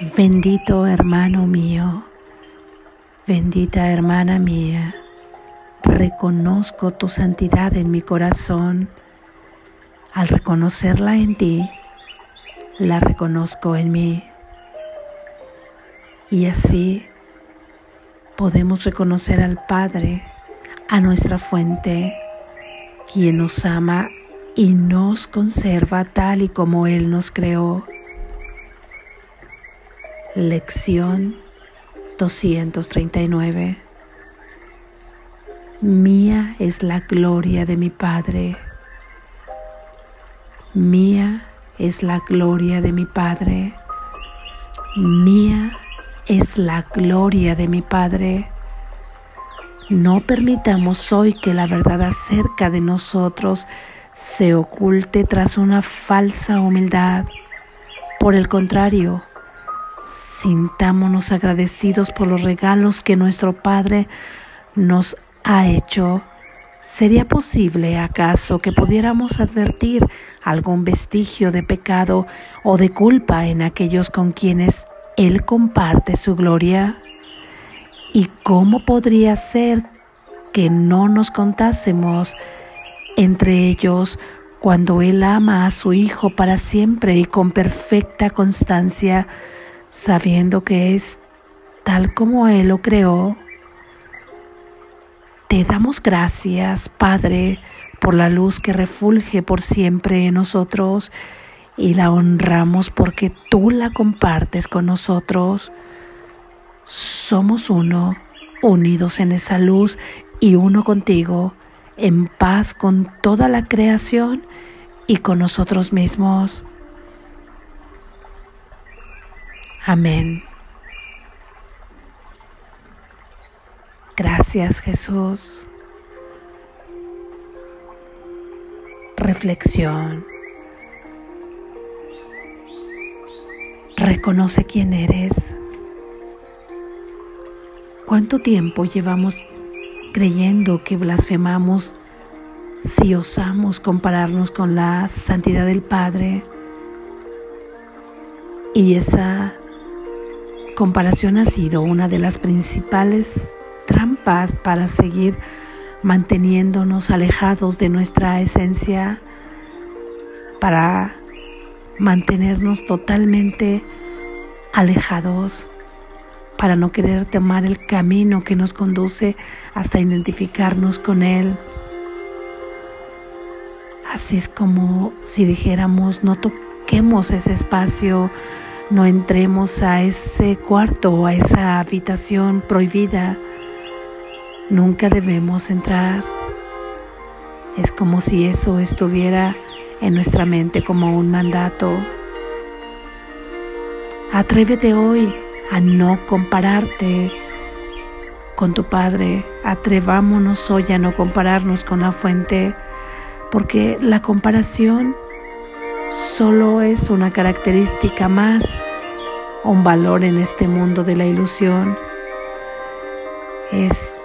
Bendito hermano mío, bendita hermana mía, reconozco tu santidad en mi corazón. Al reconocerla en ti, la reconozco en mí. Y así podemos reconocer al Padre, a nuestra fuente, quien nos ama y nos conserva tal y como Él nos creó. Lección 239. Mía es la gloria de mi Padre. Mía es la gloria de mi Padre. Mía es la gloria de mi Padre. No permitamos hoy que la verdad acerca de nosotros se oculte tras una falsa humildad. Por el contrario, Sintámonos agradecidos por los regalos que nuestro Padre nos ha hecho. ¿Sería posible acaso que pudiéramos advertir algún vestigio de pecado o de culpa en aquellos con quienes Él comparte su gloria? ¿Y cómo podría ser que no nos contásemos entre ellos cuando Él ama a su Hijo para siempre y con perfecta constancia? Sabiendo que es tal como Él lo creó. Te damos gracias, Padre, por la luz que refulge por siempre en nosotros y la honramos porque tú la compartes con nosotros. Somos uno, unidos en esa luz y uno contigo, en paz con toda la creación y con nosotros mismos. Amén. Gracias Jesús. Reflexión. Reconoce quién eres. ¿Cuánto tiempo llevamos creyendo que blasfemamos si osamos compararnos con la santidad del Padre? Y esa comparación ha sido una de las principales trampas para seguir manteniéndonos alejados de nuestra esencia, para mantenernos totalmente alejados, para no querer tomar el camino que nos conduce hasta identificarnos con Él. Así es como si dijéramos, no toquemos ese espacio no entremos a ese cuarto o a esa habitación prohibida. Nunca debemos entrar. Es como si eso estuviera en nuestra mente como un mandato. Atrévete hoy a no compararte con tu Padre. Atrevámonos hoy a no compararnos con la fuente, porque la comparación solo es una característica más, un valor en este mundo de la ilusión. Es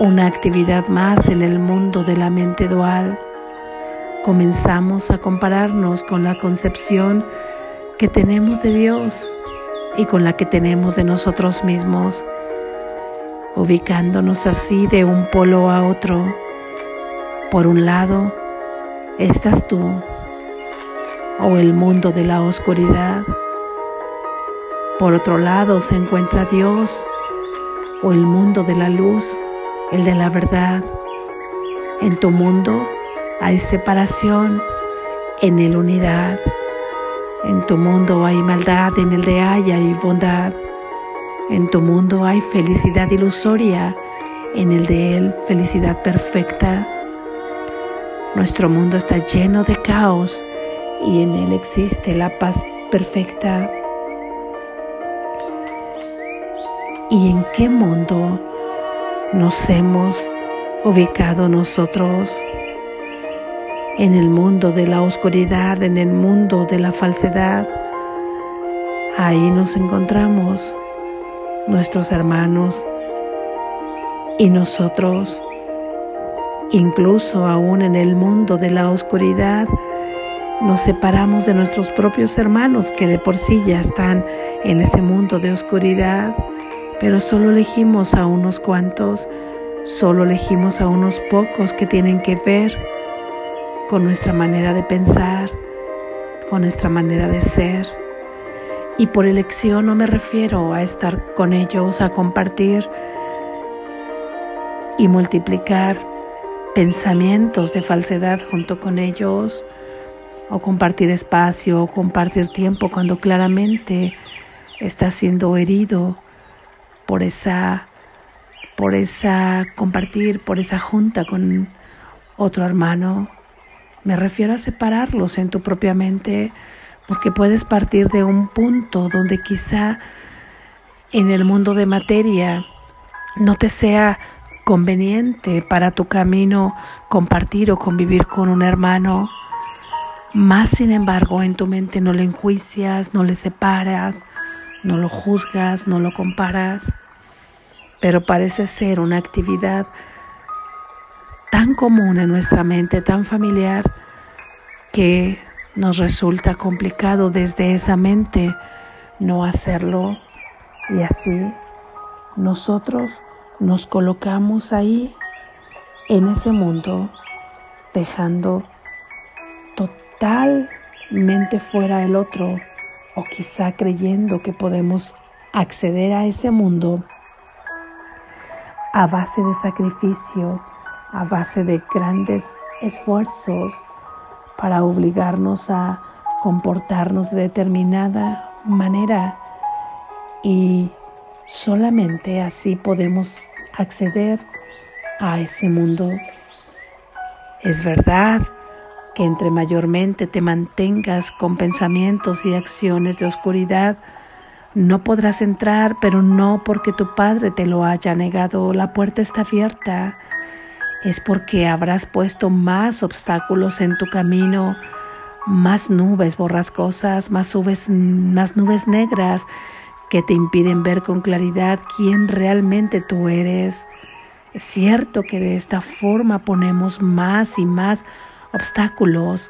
una actividad más en el mundo de la mente dual. Comenzamos a compararnos con la concepción que tenemos de Dios y con la que tenemos de nosotros mismos, ubicándonos así de un polo a otro. Por un lado, estás tú o el mundo de la oscuridad. Por otro lado se encuentra Dios o el mundo de la luz, el de la verdad. En tu mundo hay separación, en el unidad. En tu mundo hay maldad, en el de haya y bondad. En tu mundo hay felicidad ilusoria, en el de él felicidad perfecta. Nuestro mundo está lleno de caos y en él existe la paz perfecta. ¿Y en qué mundo nos hemos ubicado nosotros? En el mundo de la oscuridad, en el mundo de la falsedad. Ahí nos encontramos nuestros hermanos y nosotros incluso aún en el mundo de la oscuridad, nos separamos de nuestros propios hermanos que de por sí ya están en ese mundo de oscuridad, pero solo elegimos a unos cuantos, solo elegimos a unos pocos que tienen que ver con nuestra manera de pensar, con nuestra manera de ser. Y por elección no me refiero a estar con ellos, a compartir y multiplicar pensamientos de falsedad junto con ellos, o compartir espacio, o compartir tiempo cuando claramente está siendo herido por esa por esa compartir, por esa junta con otro hermano. Me refiero a separarlos en tu propia mente porque puedes partir de un punto donde quizá en el mundo de materia no te sea conveniente para tu camino compartir o convivir con un hermano. Más sin embargo, en tu mente no le enjuicias, no le separas, no lo juzgas, no lo comparas, pero parece ser una actividad tan común en nuestra mente, tan familiar, que nos resulta complicado desde esa mente no hacerlo. Y así nosotros nos colocamos ahí en ese mundo dejando totalmente fuera el otro o quizá creyendo que podemos acceder a ese mundo a base de sacrificio, a base de grandes esfuerzos para obligarnos a comportarnos de determinada manera. Y solamente así podemos acceder a ese mundo. Es verdad que entre mayormente te mantengas con pensamientos y acciones de oscuridad, no podrás entrar, pero no porque tu padre te lo haya negado. La puerta está abierta. Es porque habrás puesto más obstáculos en tu camino, más nubes borrascosas, más nubes, más nubes negras que te impiden ver con claridad quién realmente tú eres. Es cierto que de esta forma ponemos más y más obstáculos,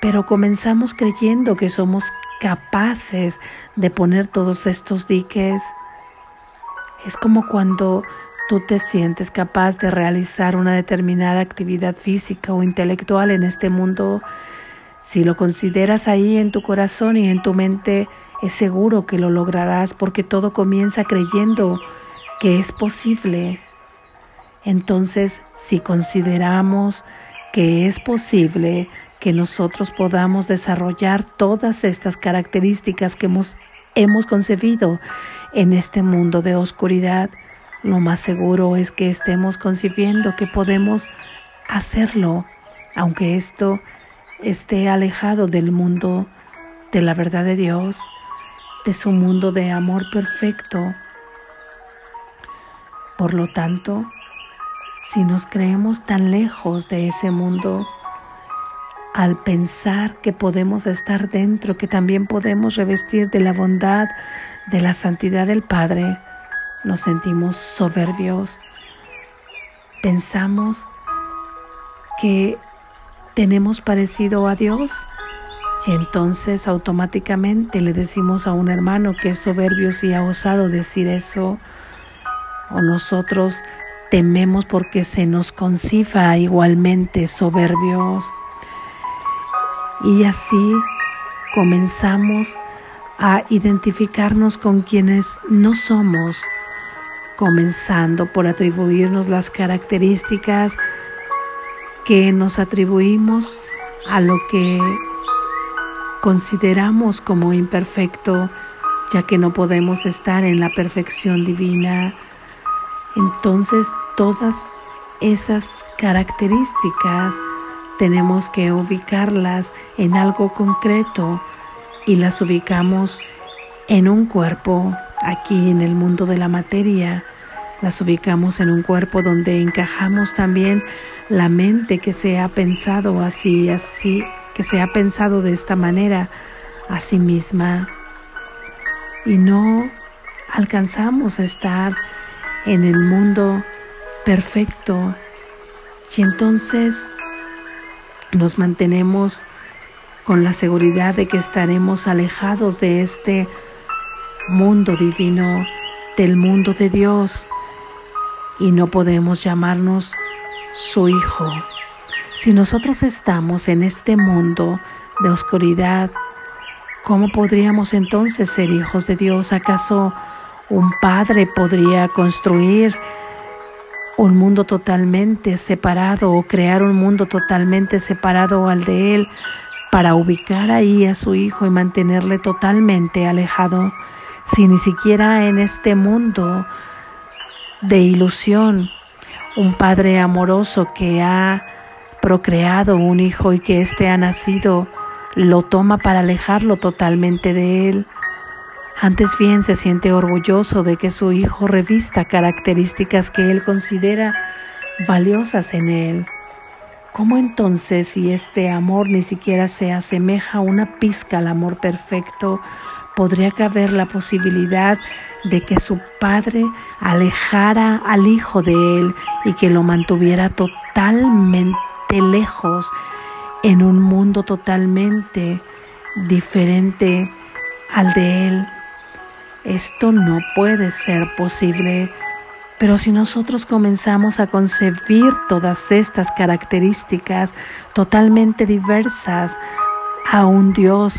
pero comenzamos creyendo que somos capaces de poner todos estos diques. Es como cuando tú te sientes capaz de realizar una determinada actividad física o intelectual en este mundo. Si lo consideras ahí en tu corazón y en tu mente, es seguro que lo lograrás porque todo comienza creyendo que es posible. Entonces, si consideramos que es posible que nosotros podamos desarrollar todas estas características que hemos, hemos concebido en este mundo de oscuridad, lo más seguro es que estemos concibiendo que podemos hacerlo, aunque esto esté alejado del mundo de la verdad de Dios, de su mundo de amor perfecto. Por lo tanto, si nos creemos tan lejos de ese mundo, al pensar que podemos estar dentro, que también podemos revestir de la bondad, de la santidad del Padre, nos sentimos soberbios. Pensamos que tenemos parecido a Dios y entonces automáticamente le decimos a un hermano que es soberbio si ha osado decir eso o nosotros tememos porque se nos conciba igualmente soberbios. Y así comenzamos a identificarnos con quienes no somos, comenzando por atribuirnos las características que nos atribuimos a lo que consideramos como imperfecto, ya que no podemos estar en la perfección divina. Entonces todas esas características tenemos que ubicarlas en algo concreto y las ubicamos en un cuerpo, aquí en el mundo de la materia, las ubicamos en un cuerpo donde encajamos también la mente que se ha pensado así, así, que se ha pensado de esta manera a sí misma. Y no alcanzamos a estar en el mundo perfecto y entonces nos mantenemos con la seguridad de que estaremos alejados de este mundo divino, del mundo de Dios, y no podemos llamarnos su hijo. Si nosotros estamos en este mundo de oscuridad, ¿cómo podríamos entonces ser hijos de Dios? ¿Acaso un padre podría construir un mundo totalmente separado o crear un mundo totalmente separado al de él para ubicar ahí a su hijo y mantenerle totalmente alejado, si ni siquiera en este mundo de ilusión, un padre amoroso que ha procreado un hijo y que éste ha nacido, lo toma para alejarlo totalmente de él. Antes bien se siente orgulloso de que su hijo revista características que él considera valiosas en él. ¿Cómo entonces si este amor ni siquiera se asemeja una pizca al amor perfecto, podría caber la posibilidad de que su padre alejara al hijo de él y que lo mantuviera totalmente lejos en un mundo totalmente diferente al de él? Esto no puede ser posible. Pero si nosotros comenzamos a concebir todas estas características totalmente diversas a un Dios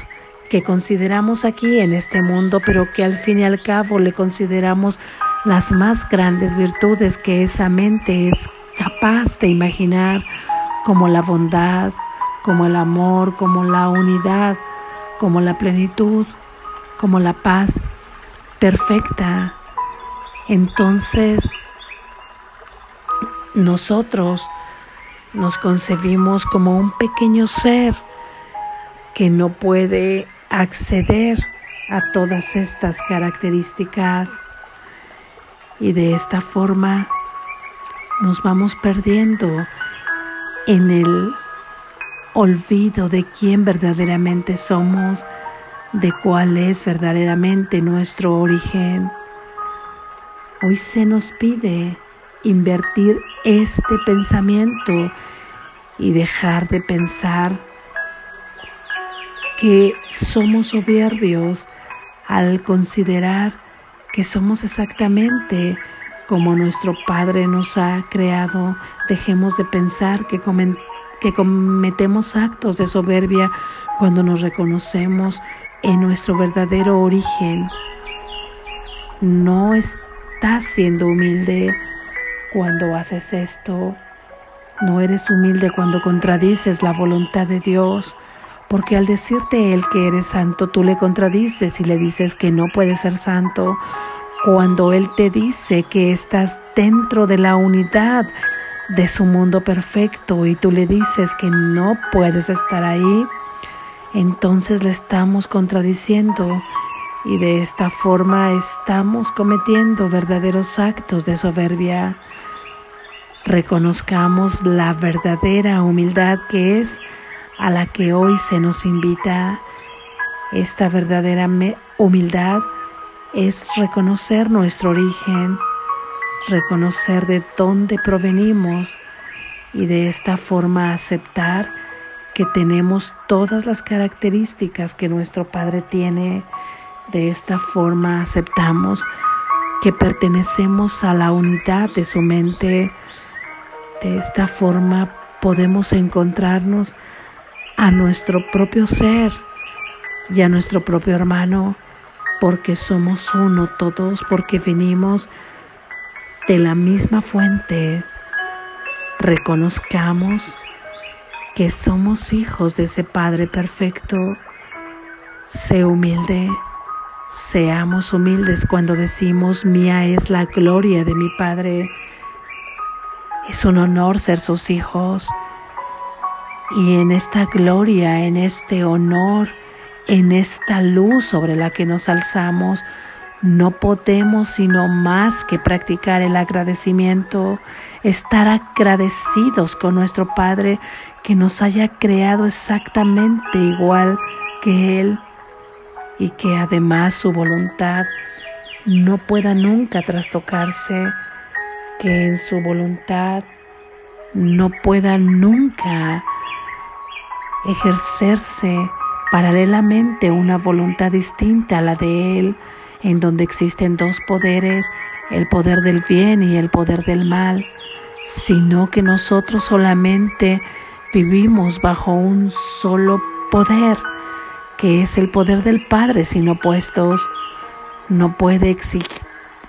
que consideramos aquí en este mundo, pero que al fin y al cabo le consideramos las más grandes virtudes que esa mente es capaz de imaginar, como la bondad, como el amor, como la unidad, como la plenitud, como la paz perfecta. Entonces, nosotros nos concebimos como un pequeño ser que no puede acceder a todas estas características y de esta forma nos vamos perdiendo en el olvido de quién verdaderamente somos, de cuál es verdaderamente nuestro origen. Hoy se nos pide invertir este pensamiento y dejar de pensar que somos soberbios al considerar que somos exactamente como nuestro Padre nos ha creado. Dejemos de pensar que, cometemos actos de soberbia cuando nos reconocemos en nuestro verdadero origen. No estás siendo humilde cuando haces esto. No eres humilde cuando contradices la voluntad de Dios, porque al decirte Él que eres santo, tú le contradices y le dices que no puedes ser santo, cuando Él te dice que estás dentro de la unidad de su mundo perfecto y tú le dices que no puedes estar ahí, entonces le estamos contradiciendo y de esta forma estamos cometiendo verdaderos actos de soberbia. Reconozcamos la verdadera humildad que es a la que hoy se nos invita. Esta verdadera humildad es reconocer nuestro origen, reconocer de dónde provenimos y de esta forma aceptar que tenemos todas las características que nuestro Padre tiene. De esta forma aceptamos que pertenecemos a la unidad de su mente. De esta forma podemos encontrarnos a nuestro propio ser y a nuestro propio hermano, porque somos uno todos, porque venimos de la misma fuente. Reconozcamos que somos hijos de ese Padre perfecto. Sé humilde, seamos humildes cuando decimos, mía es la gloria de mi Padre. Es un honor ser sus hijos. Y en esta gloria, en este honor, en esta luz sobre la que nos alzamos, no podemos sino más que practicar el agradecimiento, estar agradecidos con nuestro Padre que nos haya creado exactamente igual que Él y que además su voluntad no pueda nunca trastocarse, que en su voluntad no pueda nunca ejercerse paralelamente una voluntad distinta a la de Él, en donde existen dos poderes, el poder del bien y el poder del mal, sino que nosotros solamente vivimos bajo un solo poder, que es el poder del Padre sin opuestos. No puede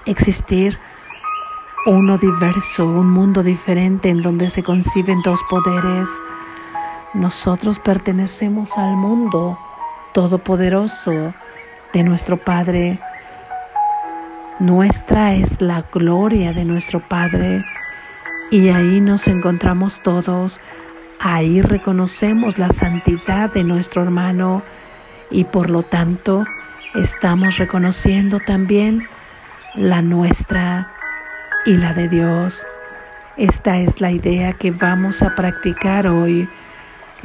existir uno diverso, un mundo diferente en donde se conciben dos poderes. Nosotros pertenecemos al mundo todopoderoso de nuestro Padre. Nuestra es la gloria de nuestro Padre y ahí nos encontramos todos. Ahí reconocemos la santidad de nuestro hermano y por lo tanto estamos reconociendo también la nuestra y la de Dios. Esta es la idea que vamos a practicar hoy,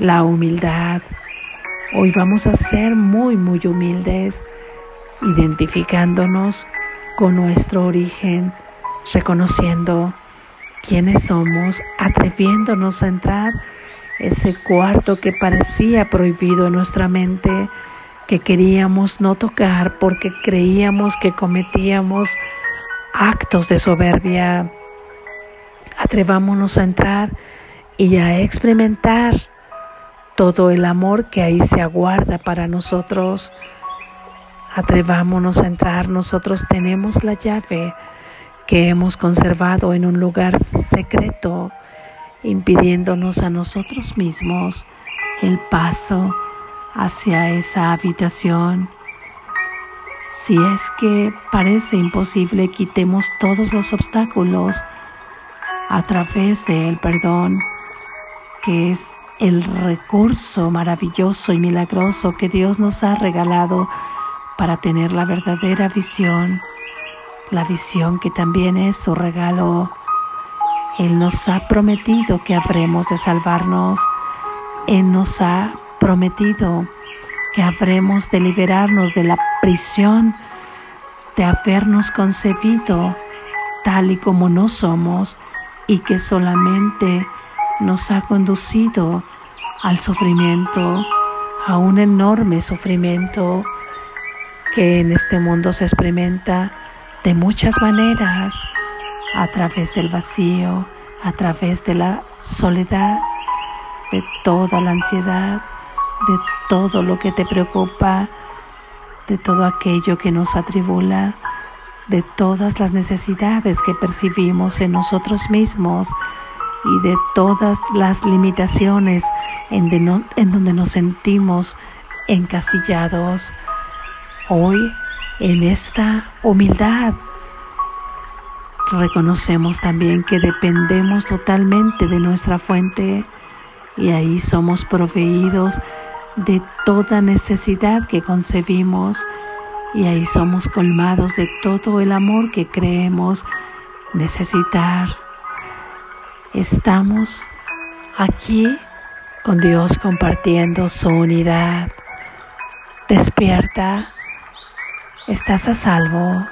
la humildad. Hoy vamos a ser muy, muy humildes, identificándonos con nuestro origen, reconociendo quiénes somos, atreviéndonos a entrar ese cuarto que parecía prohibido en nuestra mente, que queríamos no tocar porque creíamos que cometíamos actos de soberbia. Atrevámonos a entrar y a experimentar todo el amor que ahí se aguarda para nosotros. Atrevámonos a entrar, nosotros tenemos la llave que hemos conservado en un lugar secreto, impidiéndonos a nosotros mismos el paso hacia esa habitación si es que parece imposible, quitemos todos los obstáculos a través del perdón, que es el recurso maravilloso y milagroso que Dios nos ha regalado para tener la verdadera visión, la visión que también es su regalo. Él nos ha prometido que habremos de salvarnos. Él nos ha prometido que habremos de liberarnos de la prisión de habernos concebido tal y como no somos y que solamente nos ha conducido al sufrimiento, a un enorme sufrimiento que en este mundo se experimenta de muchas maneras, a través del vacío, a través de la soledad, de toda la ansiedad, de todo lo que te preocupa, de todo aquello que nos atribula, de todas las necesidades que percibimos en nosotros mismos y de todas las limitaciones en, donde nos sentimos encasillados. Hoy, en esta humildad, reconocemos también que dependemos totalmente de nuestra fuente y ahí somos proveídos de toda necesidad que concebimos y ahí somos colmados de todo el amor que creemos necesitar. Estamos aquí con Dios compartiendo su unidad. Despierta, estás a salvo.